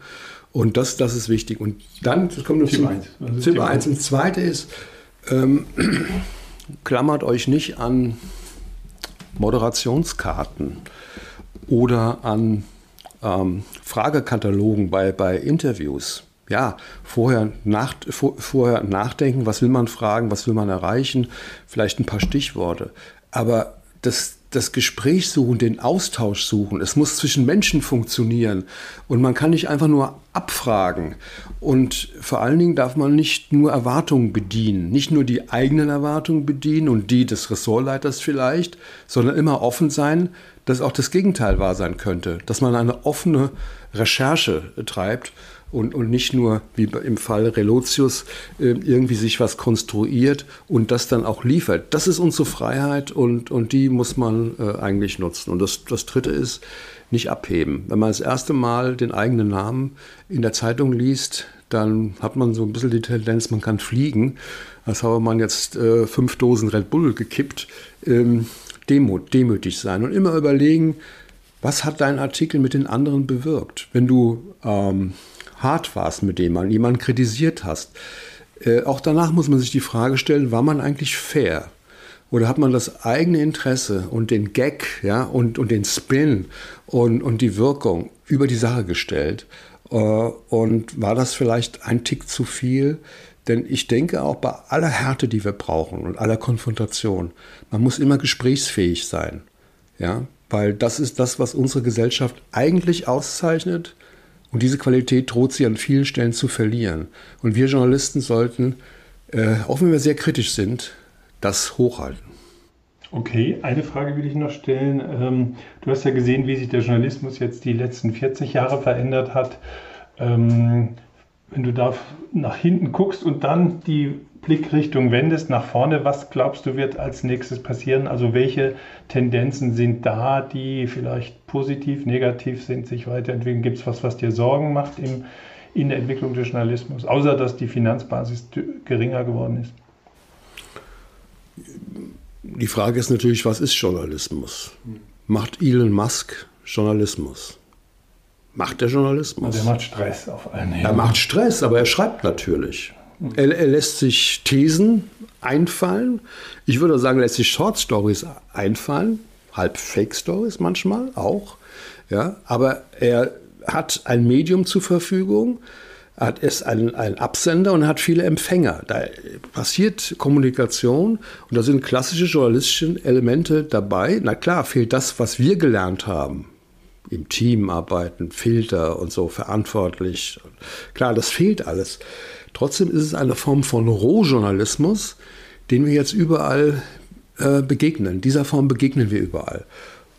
Und das, das ist wichtig. Und dann das kommt noch 1. Tipp 1. Und das zweite ist, ähm, <clears throat> klammert euch nicht an Moderationskarten oder an ähm, Fragekatalogen bei, bei Interviews ja, vorher, nach, vor, vorher nachdenken, was will man fragen, was will man erreichen, vielleicht ein paar Stichworte. Aber das, das Gespräch suchen, den Austausch suchen, es muss zwischen Menschen funktionieren und man kann nicht einfach nur abfragen. Und vor allen Dingen darf man nicht nur Erwartungen bedienen, nicht nur die eigenen Erwartungen bedienen und die des Ressortleiters vielleicht, sondern immer offen sein, dass auch das Gegenteil wahr sein könnte, dass man eine offene Recherche treibt und, und nicht nur wie im Fall Relotius äh, irgendwie sich was konstruiert und das dann auch liefert. Das ist unsere Freiheit und, und die muss man äh, eigentlich nutzen. Und das, das Dritte ist, nicht abheben. Wenn man das erste Mal den eigenen Namen in der Zeitung liest, dann hat man so ein bisschen die Tendenz, man kann fliegen. Als habe man jetzt äh, fünf Dosen Red Bull gekippt. Ähm, Demut, demütig sein und immer überlegen, was hat dein Artikel mit den anderen bewirkt? Wenn du ähm, hart warst mit dem man jemanden kritisiert hast. Äh, auch danach muss man sich die Frage stellen, war man eigentlich fair? Oder hat man das eigene Interesse und den Gag ja, und, und den Spin und, und die Wirkung über die Sache gestellt? Äh, und war das vielleicht ein Tick zu viel? Denn ich denke auch bei aller Härte, die wir brauchen und aller Konfrontation, man muss immer gesprächsfähig sein. Ja? Weil das ist das, was unsere Gesellschaft eigentlich auszeichnet. Und diese Qualität droht sie an vielen Stellen zu verlieren. Und wir Journalisten sollten, äh, auch wenn wir sehr kritisch sind, das hochhalten. Okay, eine Frage will ich noch stellen. Ähm, du hast ja gesehen, wie sich der Journalismus jetzt die letzten 40 Jahre verändert hat. Ähm, wenn du da nach hinten guckst und dann die Blickrichtung wendest nach vorne, was glaubst du wird als nächstes passieren? Also welche Tendenzen sind da, die vielleicht positiv, negativ sind, sich weiterentwickeln? Gibt es was, was dir Sorgen macht im, in der Entwicklung des Journalismus, außer dass die Finanzbasis geringer geworden ist? Die Frage ist natürlich, was ist Journalismus? Macht Elon Musk Journalismus? Macht der Journalismus? Der macht Stress auf allen Er macht Stress, aber er schreibt natürlich. Er, er, lässt sich Thesen einfallen. Ich würde sagen, er lässt sich Short Stories einfallen, halb Fake Stories manchmal auch. Ja, aber er hat ein Medium zur Verfügung, hat ist ein, ein Absender und hat viele Empfänger. Da passiert Kommunikation und da sind klassische journalistische Elemente dabei. Na klar, fehlt das, was wir gelernt haben. Im Team arbeiten, Filter und so verantwortlich. Klar, das fehlt alles. Trotzdem ist es eine Form von Rohjournalismus, den wir jetzt überall äh, begegnen. Dieser Form begegnen wir überall.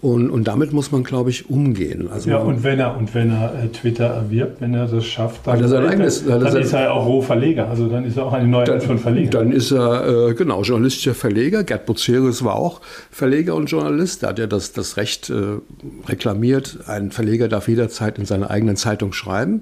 Und, und damit muss man, glaube ich, umgehen. Also ja, und wenn er, und wenn er äh, Twitter erwirbt, wenn er das schafft, dann, er eigenes, dann, dann ist er auch Rohverleger. Also dann ist er auch eine neue Art von Verleger. Dann ist er, äh, genau, journalistischer Verleger. Gerd Bucerius war auch Verleger und Journalist. Da hat er das, das Recht äh, reklamiert, ein Verleger darf jederzeit in seiner eigenen Zeitung schreiben.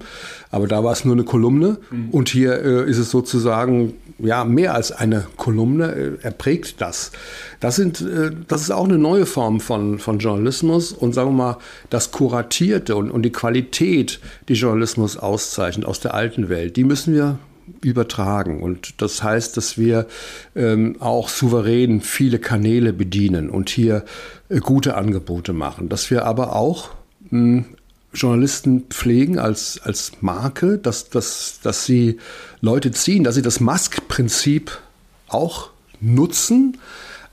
Aber da war es nur eine Kolumne. Mhm. Und hier äh, ist es sozusagen ja, mehr als eine Kolumne. Äh, er prägt das. Das, sind, äh, das ist auch eine neue Form von, von Journalismus und sagen wir mal, das Kuratierte und, und die Qualität, die Journalismus auszeichnet aus der alten Welt, die müssen wir übertragen. Und das heißt, dass wir ähm, auch souverän viele Kanäle bedienen und hier äh, gute Angebote machen. Dass wir aber auch mh, hm, Journalisten pflegen als, als Marke, dass, dass, dass sie Leute ziehen, dass sie das Mask-Prinzip auch nutzen,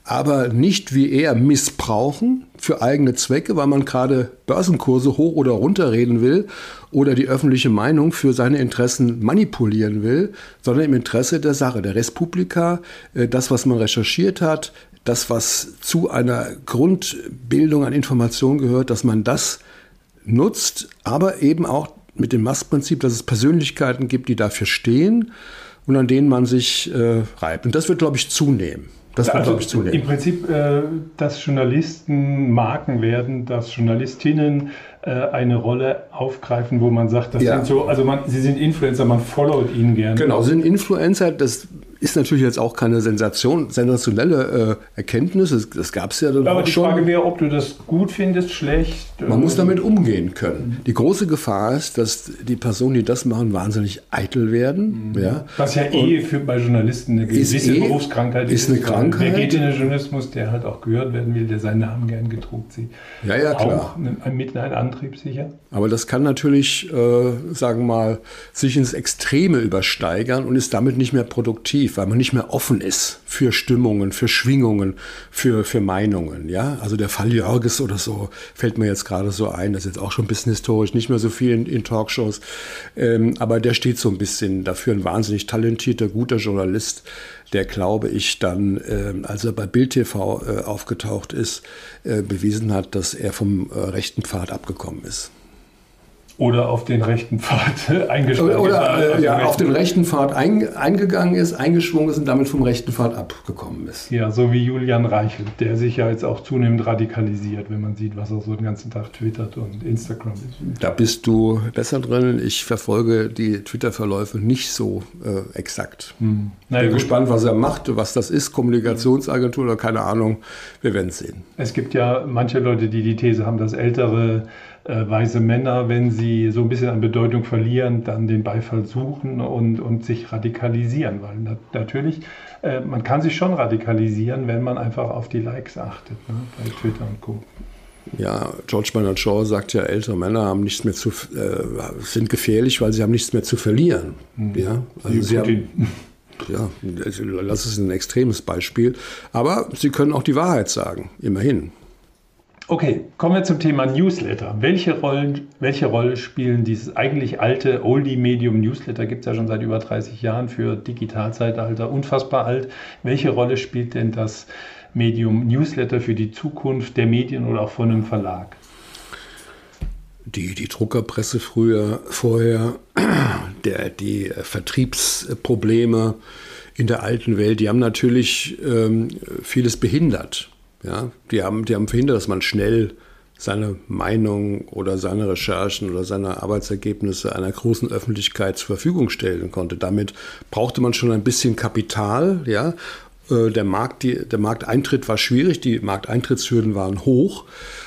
aber nicht wie er missbrauchen für eigene Zwecke, weil man gerade Börsenkurse hoch oder runter reden will oder die öffentliche Meinung für seine Interessen manipulieren will, sondern im Interesse der Sache, der Respublika, äh, das, was man recherchiert hat, das, was zu einer Grundbildung an Informationen gehört, dass man das nutzt, aber eben auch mit dem Mastprinzip, dass es Persönlichkeiten gibt, die dafür stehen und an denen man sich äh, reibt. Und das wird, glaube ich, zunehmen. Das wird, also, glaube ich, zunehmen. Im Prinzip, äh, dass Journalisten Marken werden, dass Journalistinnen äh, eine Rolle aufgreifen, wo man sagt, das ja. sind so, also man, sie sind Influencer, man followt ihnen gerne. Genau, sie sind Influencer, das ist natürlich jetzt auch keine Sensation, sensationelle äh, Erkenntnis. Das, das gab es ja dann Aber auch schon. Aber die Frage wäre, ob du das gut findest, schlecht. Man muss damit umgehen können. Die große Gefahr ist, dass die Personen, die das machen, wahnsinnig eitel werden. Mhm. Ja? Was ja eh für, bei Journalisten eine gewisse eh, Berufskrankheit ist. Ist eine Krankheit. Wer geht in den Journalismus, der halt auch gehört werden will, der seinen Namen gern gedruckt sieht. Ja, ja, klar. Auch mit einem Antrieb sicher. Aber das kann natürlich, äh, sagen wir mal, sich ins Extreme übersteigern und ist damit nicht mehr produktiv aktiv, weil man nicht mehr offen ist für Stimmungen, für Schwingungen, für, für Meinungen. Ja? Also der Fall Jörges oder so fällt mir jetzt gerade so ein, das ist jetzt auch schon ein bisschen historisch, nicht mehr so viel in, in Talkshows, ähm, aber der steht so ein bisschen dafür, ein wahnsinnig talentierter, guter Journalist, der, glaube ich, dann, äh, als er bei Bild TV äh, aufgetaucht ist, äh, bewiesen hat, dass er vom äh, rechten Pfad abgekommen ist oder auf den rechten Pfad <laughs> eingeschwungen ist. Oder also ja, auf den rechten Pfad ein, eingegangen ist, eingeschwungen ist und damit vom rechten Pfad abgekommen ist. Ja, so wie Julian Reichel, der sich ja jetzt auch zunehmend radikalisiert, wenn man sieht, was er so den ganzen Tag twittert und Instagram ist. Da bist du besser drin. Ich verfolge die Twitter-Verläufe nicht so äh, exakt. Hm. Naja, Bin gut. gespannt, was er macht, was das ist, Kommunikationsagentur oder keine Ahnung. Wir werden es sehen. Es gibt ja manche Leute, die die These haben, dass ältere äh, weise Männer, wenn sie so ein bisschen an Bedeutung verlieren, dann den Beifall suchen und, und sich radikalisieren. Weil na, natürlich, äh, man kann sich schon radikalisieren, wenn man einfach auf die Likes achtet, ne, bei Twitter und Co. Ja, George Bernard Shaw sagt ja, ältere Männer haben nichts mehr zu, äh, sind gefährlich, weil sie haben nichts mehr zu verlieren. Mhm. Ja, also sie haben, <laughs> ja, das ist ein extremes Beispiel. Aber sie können auch die Wahrheit sagen, immerhin. Okay, kommen wir zum Thema Newsletter. Welche, Rollen, welche Rolle spielen dieses eigentlich alte Oldie-Medium Newsletter? Gibt es ja schon seit über 30 Jahren für Digitalzeitalter, unfassbar alt. Welche Rolle spielt denn das Medium Newsletter für die Zukunft der Medien oder auch von einem Verlag? Die, die Druckerpresse früher, vorher, der, die Vertriebsprobleme in der alten Welt, die haben natürlich ähm, vieles behindert. Ja, die haben, die haben verhindert, dass man schnell seine Meinung oder seine Recherchen oder seine Arbeitsergebnisse einer großen Öffentlichkeit zur Verfügung stellen konnte. Damit brauchte man schon ein bisschen Kapital, ja. Äh, der, Markt, die, der Markteintritt war schwierig, die Markteintrittshürden waren hoch.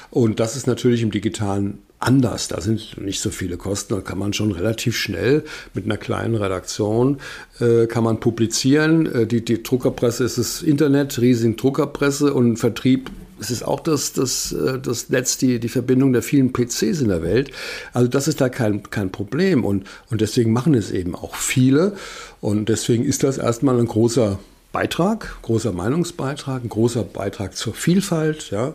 Und das ist natürlich im digitalen anders. Da sind nicht so viele Kosten. Da kann man schon relativ schnell mit einer kleinen Redaktion äh, kann man publizieren. Äh, die, die Druckerpresse ist das Internet, riesigen Druckerpresse und Vertrieb es ist auch das, das, äh, das Netz, die, die Verbindung der vielen PCs in der Welt. Also das ist da kein, kein Problem und, und deswegen machen es eben auch viele und deswegen ist das erstmal ein großer Beitrag, großer Meinungsbeitrag, ein großer Beitrag zur Vielfalt, ja.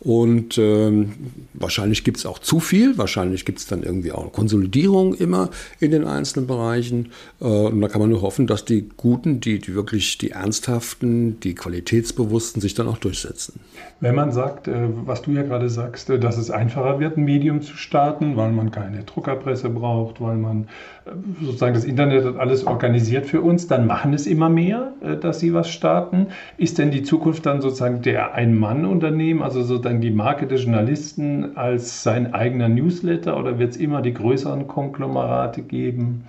Und ähm, wahrscheinlich gibt es auch zu viel, wahrscheinlich gibt es dann irgendwie auch Konsolidierung immer in den einzelnen Bereichen. Äh, und da kann man nur hoffen, dass die Guten, die, die wirklich die Ernsthaften, die Qualitätsbewussten sich dann auch durchsetzen. Wenn man sagt, äh, was du ja gerade sagst, äh, dass es einfacher wird, ein Medium zu starten, weil man keine Druckerpresse braucht, weil man äh, sozusagen das Internet hat alles organisiert für uns, dann machen es immer mehr, dass sie was starten. Ist denn die Zukunft dann sozusagen der Ein-Mann-Unternehmen, also sozusagen die Marke des Journalisten als sein eigener Newsletter oder wird es immer die größeren Konglomerate geben?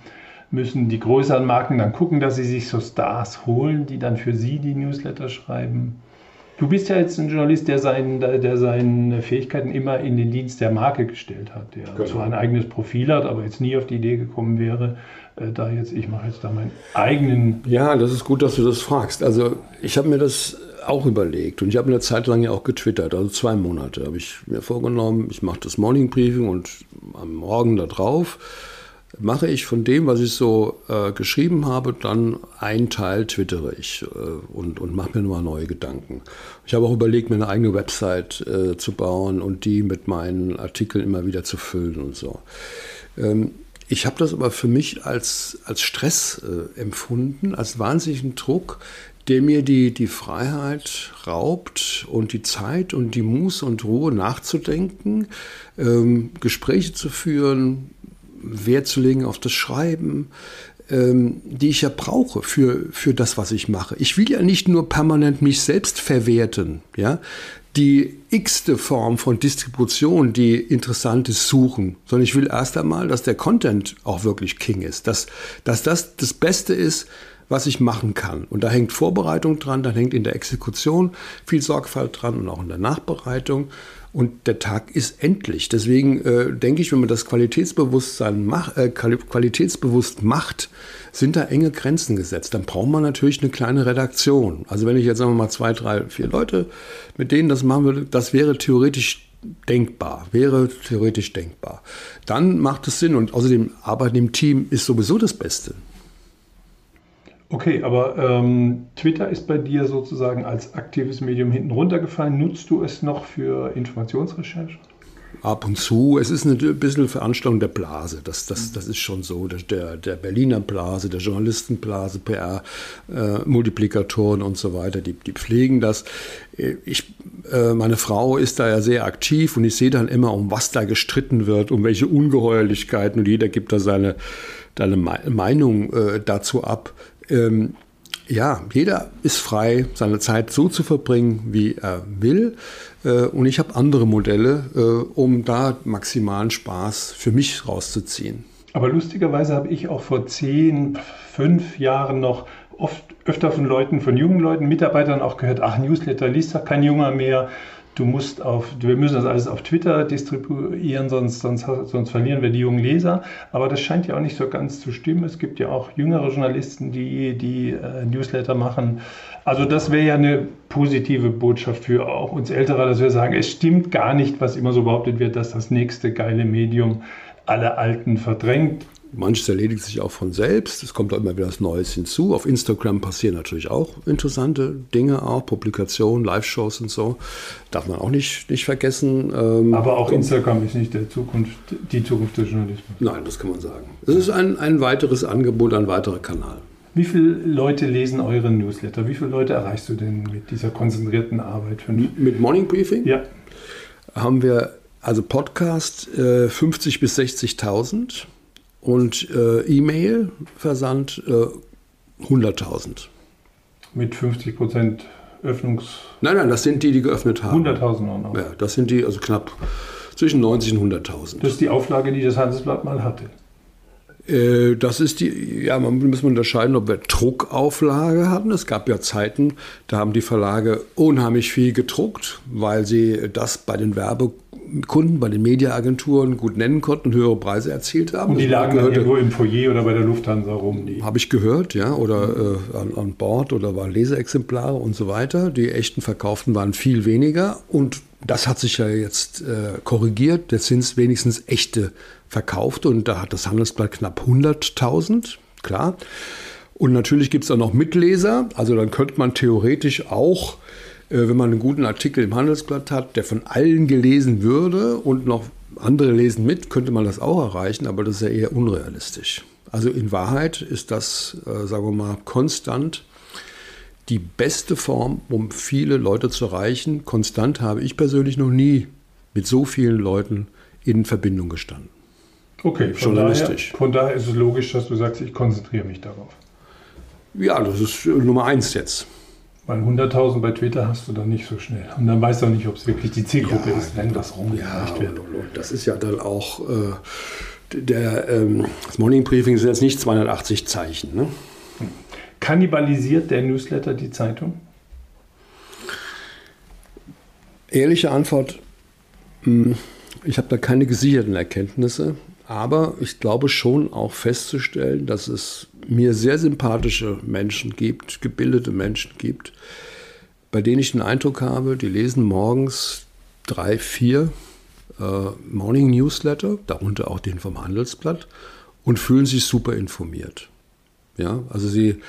Müssen die größeren Marken dann gucken, dass sie sich so Stars holen, die dann für sie die Newsletter schreiben? Du bist ja jetzt ein Journalist, der, sein, der seine Fähigkeiten immer in den Dienst der Marke gestellt hat, der genau. zwar ein eigenes Profil hat, aber jetzt nie auf die Idee gekommen wäre, äh, da jetzt, ich mache jetzt da meinen eigenen. Ja, das ist gut, dass du das fragst. Also ich habe mir das auch überlegt und ich habe eine Zeit lang ja auch getwittert, also zwei Monate habe ich mir vorgenommen, ich mache das Morning Briefing und am Morgen darauf mache ich von dem, was ich so äh, geschrieben habe, dann einen Teil twittere ich äh, und, und mache mir nochmal neue Gedanken. Ich habe auch überlegt, mir eine eigene Website äh, zu bauen und die mit meinen Artikeln immer wieder zu füllen und so. Ähm, ich habe das aber für mich als, als Stress äh, empfunden, als wahnsinnigen Druck, der mir die, die Freiheit raubt und die Zeit und die Muße und Ruhe nachzudenken, ähm, Gespräche zu führen, Wert zu legen auf das Schreiben, ähm, die ich ja brauche für, für das, was ich mache. Ich will ja nicht nur permanent mich selbst verwerten, ja, die x-te Form von Distribution, die interessant ist, suchen, sondern ich will erst einmal, dass der Content auch wirklich King ist, dass, dass das das Beste ist, was ich machen kann. Und da hängt Vorbereitung dran, da hängt in der Exekution viel Sorgfalt dran und auch in der Nachbereitung. Und der Tag ist endlich. Deswegen äh, denke ich, wenn man das Qualitätsbewusstsein mach, äh, qualitätsbewusst macht, sind da enge Grenzen gesetzt. Dann braucht man natürlich eine kleine Redaktion. Also wenn ich jetzt sagen wir mal zwei, drei, vier Leute, mit denen das machen würde, das wäre theoretisch denkbar, wäre theoretisch denkbar. Dann macht es Sinn und außerdem Arbeiten im Team ist sowieso das Beste. Okay, aber ähm, Twitter ist bei dir sozusagen als aktives Medium hinten runtergefallen. Nutzt du es noch für Informationsrecherche? Ab und zu. Es ist ein bisschen Veranstaltung der Blase. Das, das, das ist schon so. Der, der Berliner Blase, der Journalistenblase, PR-Multiplikatoren äh, und so weiter, die, die pflegen das. Ich, äh, meine Frau ist da ja sehr aktiv und ich sehe dann immer, um was da gestritten wird, um welche Ungeheuerlichkeiten und jeder gibt da seine, seine Meinung äh, dazu ab ähm, ja, jeder ist frei, seine Zeit so zu verbringen, wie er will. Äh, und ich habe andere Modelle, äh, um da maximalen Spaß für mich rauszuziehen. Aber lustigerweise habe ich auch vor zehn, fünf Jahren noch oft öfter von Leuten, von jungen Leuten, Mitarbeitern auch gehört, ach, Newsletter liest doch kein Junger mehr du musst auf, wir müssen das alles auf Twitter distribuieren, sonst, sonst, sonst verlieren wir die jungen Leser. Aber das scheint ja auch nicht so ganz zu stimmen. Es gibt ja auch jüngere Journalisten, die, die äh, Newsletter machen. Also das wäre ja eine positive Botschaft für auch uns Ältere, dass wir sagen, es stimmt gar nicht, was immer so behauptet wird, dass das nächste geile Medium alle Alten verdrängt. Manches erledigt sich auch von selbst. Es kommt auch immer wieder was Neues hinzu. Auf Instagram passieren natürlich auch interessante Dinge, auch Publikationen, Live-Shows und so. Darf man auch nicht, nicht vergessen. Ähm, Aber auch Instagram ist nicht der Zukunft, die Zukunft des Journalismus. Nein, das kann man sagen. Es ist ein, ein weiteres Angebot, ein weiterer Kanal. Wie viele Leute lesen euren Newsletter? Wie viele Leute erreichst du denn mit dieser konzentrierten Arbeit? Mit Morning Briefing? Ja. Haben wir also Podcast äh, 50 bis 60.000 und äh, E-Mail-Versand äh, 100.000. Mit 50 Prozent Öffnungs... Nein, nein, das sind die, die geöffnet haben. 100.000 auch noch. Ja, das sind die, also knapp zwischen 90 und 100.000. Das ist die Auflage, die das Handelsblatt mal hatte. Äh, das ist die, ja, man muss unterscheiden, ob wir Druckauflage hatten. Es gab ja Zeiten, da haben die Verlage unheimlich viel gedruckt, weil sie das bei den Werbekunden, bei den Mediaagenturen gut nennen konnten höhere Preise erzielt haben. Und die lagen dann irgendwo im Foyer oder bei der Lufthansa rum. Habe ich gehört, ja, oder äh, an, an Bord oder waren Leseexemplare und so weiter. Die echten Verkauften waren viel weniger und das hat sich ja jetzt äh, korrigiert. Sind es wenigstens echte verkauft und da hat das Handelsblatt knapp 100.000, klar. Und natürlich gibt es auch noch Mitleser. Also dann könnte man theoretisch auch, äh, wenn man einen guten Artikel im Handelsblatt hat, der von allen gelesen würde und noch andere lesen mit, könnte man das auch erreichen, aber das ist ja eher unrealistisch. Also in Wahrheit ist das, äh, sagen wir mal, konstant die beste Form, um viele Leute zu erreichen. Konstant habe ich persönlich noch nie mit so vielen Leuten in Verbindung gestanden. Okay, von daher, von daher ist es logisch, dass du sagst, ich konzentriere mich darauf. Ja, das ist Nummer eins jetzt. Weil 100.000 bei Twitter hast du dann nicht so schnell. Und dann weißt du auch nicht, ob es wirklich die Zielgruppe ja, ist, wenn das rumgereicht ja, wird. Und, und, das ist ja dann auch, äh, der, ähm, das Morning Briefing sind jetzt nicht 280 Zeichen. Ne? Kannibalisiert der Newsletter die Zeitung? Ehrliche Antwort, hm, ich habe da keine gesicherten Erkenntnisse, aber ich glaube schon auch festzustellen, dass es mir sehr sympathische Menschen gibt, gebildete Menschen gibt, bei denen ich den Eindruck habe, die lesen morgens drei, vier äh, Morning Newsletter, darunter auch den vom Handelsblatt, und fühlen sich super informiert. Ja, also sie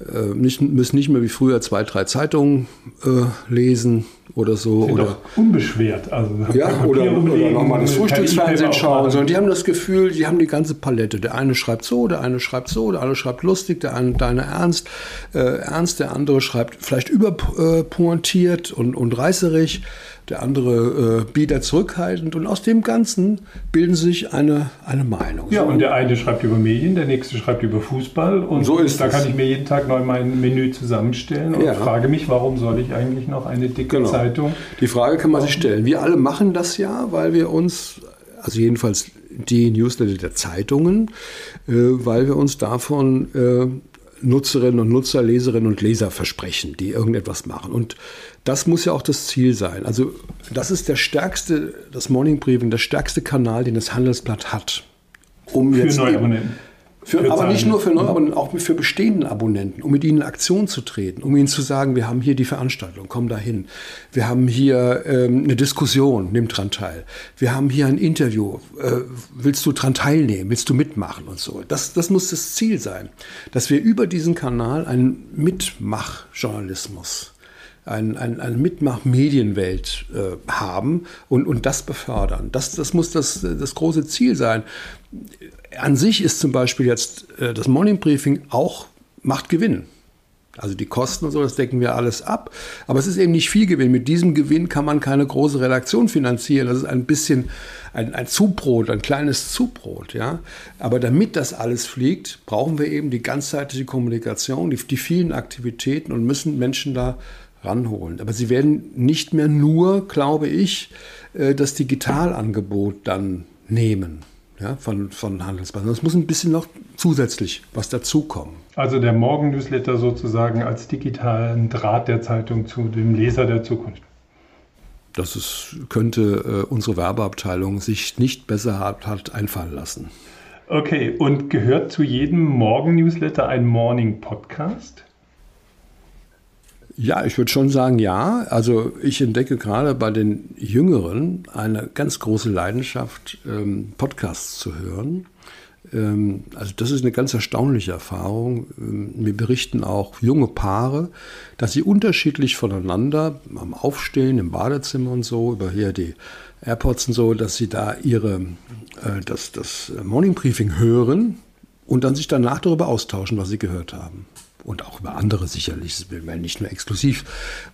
äh, nicht, müssen nicht mehr wie früher zwei, drei Zeitungen äh, lesen oder so. Sind oder unbeschwert. Also ja, oder, oder nochmal das Frühstücksfernsehen schauen. Sondern die haben das Gefühl, die haben die ganze Palette. Der eine schreibt so, der eine schreibt so, der andere schreibt lustig, der eine, der eine ernst, äh, ernst, der andere schreibt vielleicht überpointiert und, und reißerig der andere äh, wieder zurückhaltend. Und aus dem Ganzen bilden sich eine, eine Meinung. Ja, so. und der eine schreibt über Medien, der nächste schreibt über Fußball. Und so ist da es. kann ich mir jeden Tag neu mein Menü zusammenstellen und ja. frage mich, warum soll ich eigentlich noch eine dicke genau. Zeitung? Die Frage kann man sich stellen. Wir alle machen das ja, weil wir uns, also jedenfalls die Newsletter der Zeitungen, äh, weil wir uns davon äh, Nutzerinnen und Nutzer, Leserinnen und Leser versprechen, die irgendetwas machen. Und das muss ja auch das Ziel sein. Also das ist der stärkste, das Morning Briefing, der stärkste Kanal, den das Handelsblatt hat. Um für neue Abonnenten. Für, aber nicht nur für neue Abonnenten, auch für bestehende Abonnenten, um mit ihnen in Aktion zu treten, um ihnen zu sagen, wir haben hier die Veranstaltung, komm da hin. Wir haben hier ähm, eine Diskussion, nimm dran teil. Wir haben hier ein Interview, äh, willst du dran teilnehmen, willst du mitmachen und so. Das, das muss das Ziel sein, dass wir über diesen Kanal einen Mitmachjournalismus ein, ein, eine Mitmach-Medienwelt äh, haben und, und das befördern. Das, das muss das, das große Ziel sein. An sich ist zum Beispiel jetzt äh, das Morning Briefing auch macht Gewinn. Also die Kosten und so, das decken wir alles ab. Aber es ist eben nicht viel Gewinn. Mit diesem Gewinn kann man keine große Redaktion finanzieren. Das ist ein bisschen ein, ein Zubrot, ein kleines Zubrot. Ja? Aber damit das alles fliegt, brauchen wir eben die ganzheitliche Kommunikation, die, die vielen Aktivitäten und müssen Menschen da ranholen. Aber sie werden nicht mehr nur, glaube ich, äh, das Digitalangebot dann nehmen ja, von, von Handelsbanken. Es muss ein bisschen noch zusätzlich was dazukommen. Also der Morgen-Newsletter sozusagen als digitalen Draht der Zeitung zu dem Leser der Zukunft. Das ist, könnte äh, unsere Werbeabteilung sich nicht besser hat, hat einfallen lassen. Okay, und gehört zu jedem Morgen-Newsletter ein Morning-Podcast? Ja, ich würde schon sagen, ja. Also ich entdecke gerade bei den Jüngeren eine ganz große Leidenschaft, ähm, Podcasts zu hören. Ähm, also das ist eine ganz erstaunliche Erfahrung. Ähm, mir berichten auch junge Paare, dass sie unterschiedlich voneinander am Aufstehen, im Badezimmer und so, über hier die AirPods und so, dass sie da ihre, äh, das, das Morning Briefing hören und dann sich danach darüber austauschen, was sie gehört haben und auch über andere sicherlich. Es will nicht nur exklusiv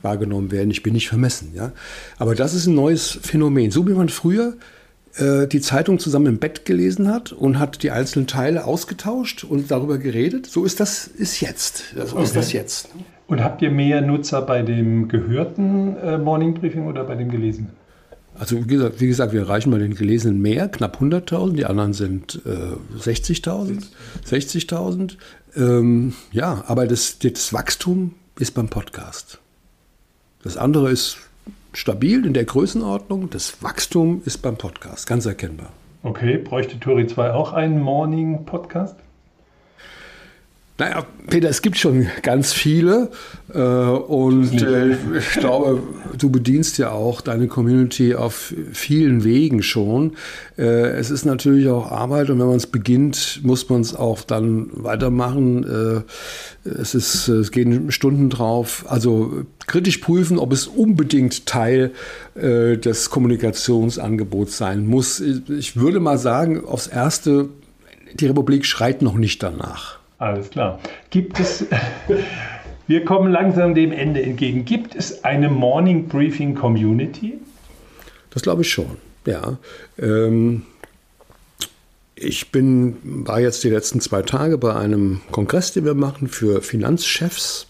wahrgenommen werden. Ich bin nicht vermessen. Ja? Aber das ist ein neues Phänomen. So wie man früher äh, die Zeitung zusammen im Bett gelesen hat und hat die einzelnen Teile ausgetauscht und darüber geredet, so ist das ist jetzt. So okay. ist das jetzt. Und habt ihr mehr Nutzer bei dem gehörten äh, Morning Briefing oder bei dem gelesenen? Also wie gesagt, wie gesagt, wir erreichen bei den Gelesenen mehr, knapp 100.000, die anderen sind äh, 60.000. 60.000. Ähm, ja, aber das, das Wachstum ist beim Podcast. Das andere ist stabil in der Größenordnung, das Wachstum ist beim Podcast, ganz erkennbar. Okay, bräuchte Tori 2 auch einen Morning-Podcast? Naja, Peter, es gibt schon ganz viele äh, und äh, ich glaube, du bedienst ja auch deine Community auf vielen Wegen schon. Äh, es ist natürlich auch Arbeit und wenn man es beginnt, muss man es auch dann weitermachen. Äh, es, ist, es gehen Stunden drauf. Also kritisch prüfen, ob es unbedingt Teil äh, des Kommunikationsangebots sein muss. Ich würde mal sagen, aufs Erste, die Republik schreit noch nicht danach. Alles klar. Gibt es, <laughs> wir kommen langsam dem Ende entgegen. Gibt es eine Morning Briefing Community? Das glaube ich schon, ja. Ähm, ich bin, war jetzt die letzten zwei Tage bei einem Kongress, den wir machen für Finanzchefs,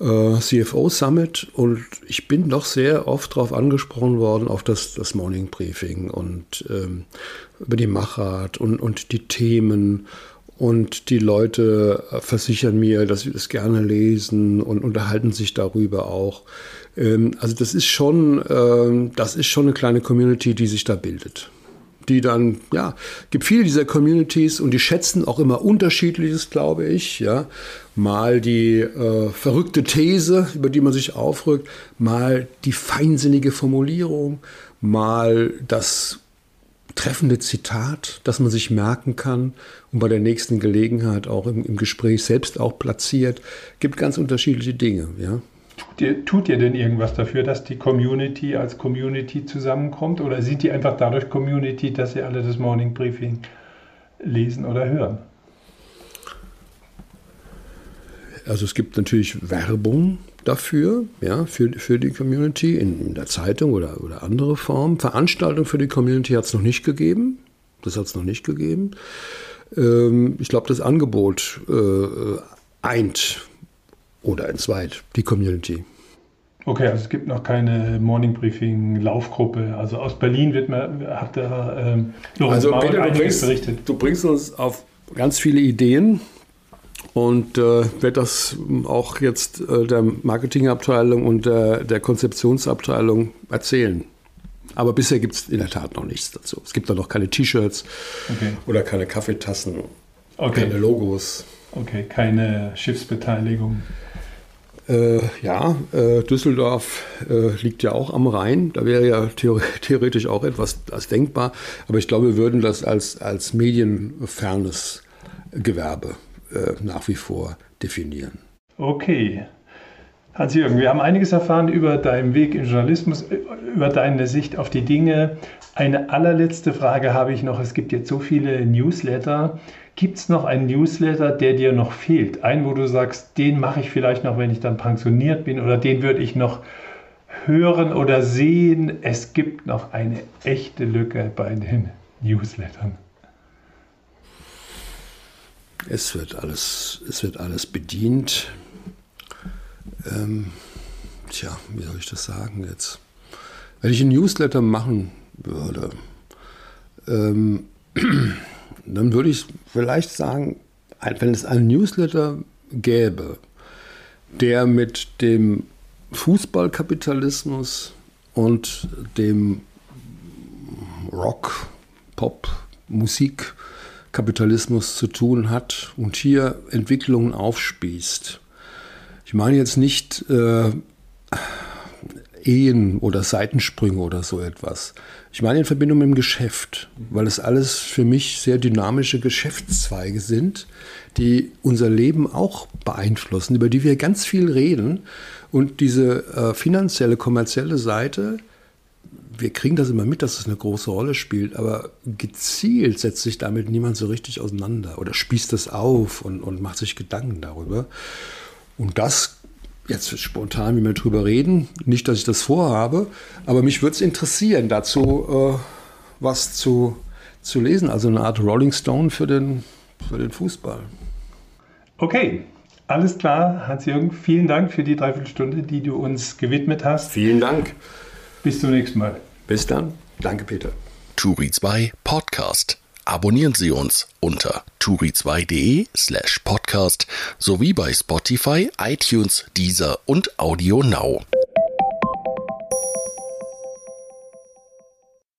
äh, CFO Summit, und ich bin doch sehr oft darauf angesprochen worden, auf das, das Morning Briefing und ähm, über die Machart und, und die Themen und die Leute versichern mir, dass sie das gerne lesen und unterhalten sich darüber auch. Ähm, also das ist schon, ähm, das ist schon eine kleine Community, die sich da bildet. Die dann, ja, gibt viele dieser Communities und die schätzen auch immer unterschiedliches, glaube ich. Ja, mal die äh, verrückte These, über die man sich aufrückt, mal die feinsinnige Formulierung, mal das treffende Zitat, das man sich merken kann und bei der nächsten Gelegenheit auch im, im Gespräch selbst auch platziert. Gibt ganz unterschiedliche Dinge. Ja. Tut ihr, tut ihr denn irgendwas dafür, dass die Community als Community zusammenkommt? Oder sind die einfach dadurch Community, dass sie alle das Morning Briefing lesen oder hören? Also es gibt natürlich Werbung dafür, ja, für, für die Community in, in der Zeitung oder, oder andere Formen. Veranstaltungen für die Community hat es noch nicht gegeben. Das hat es noch nicht gegeben. Ähm, ich glaube, das Angebot äh, eint oder entzweit die Community. Okay, also es gibt noch keine Morning Briefing Laufgruppe. Also aus Berlin wird man, hat der ähm, also Peter, du bringst, berichtet. Du bringst uns auf ganz viele Ideen und äh, werde das auch jetzt äh, der Marketingabteilung und der, der Konzeptionsabteilung erzählen. Aber bisher gibt es in der Tat noch nichts dazu. Es gibt da noch keine T-Shirts okay. oder keine Kaffeetassen, okay. keine Logos. Okay, keine Schiffsbeteiligung. Äh, ja, äh, Düsseldorf äh, liegt ja auch am Rhein. Da wäre ja <laughs> theoretisch auch etwas als denkbar. Aber ich glaube, wir würden das als, als medienfernes Gewerbe äh, nach wie vor definieren. Okay. Hans-Jürgen, wir haben einiges erfahren über deinen Weg im Journalismus, über deine Sicht auf die Dinge. Eine allerletzte Frage habe ich noch. Es gibt jetzt so viele Newsletter. Gibt es noch einen Newsletter, der dir noch fehlt? Einen, wo du sagst, den mache ich vielleicht noch, wenn ich dann pensioniert bin oder den würde ich noch hören oder sehen. Es gibt noch eine echte Lücke bei den Newslettern. Es wird alles, es wird alles bedient. Ähm, tja, wie soll ich das sagen jetzt? Wenn ich einen Newsletter machen würde, ähm, <clears throat> dann würde ich vielleicht sagen, wenn es einen Newsletter gäbe, der mit dem Fußballkapitalismus und dem Rock, Pop, Musik Kapitalismus zu tun hat und hier Entwicklungen aufspießt. Ich meine jetzt nicht äh, Ehen oder Seitensprünge oder so etwas. Ich meine in Verbindung mit dem Geschäft, weil es alles für mich sehr dynamische Geschäftszweige sind, die unser Leben auch beeinflussen, über die wir ganz viel reden. Und diese äh, finanzielle, kommerzielle Seite, wir kriegen das immer mit, dass es eine große Rolle spielt, aber gezielt setzt sich damit niemand so richtig auseinander oder spießt das auf und, und macht sich Gedanken darüber. Und das, jetzt spontan, wie wir drüber reden, nicht, dass ich das vorhabe, aber mich würde es interessieren, dazu äh, was zu, zu lesen, also eine Art Rolling Stone für den, für den Fußball. Okay, alles klar, Hans-Jürgen, vielen Dank für die Dreiviertelstunde, die du uns gewidmet hast. Vielen Dank. Bis zum nächsten Mal. Bis dann. Danke, Peter. Turi 2 Podcast. Abonnieren Sie uns unter turi2.de slash podcast sowie bei Spotify, iTunes, Deezer und Audio Now.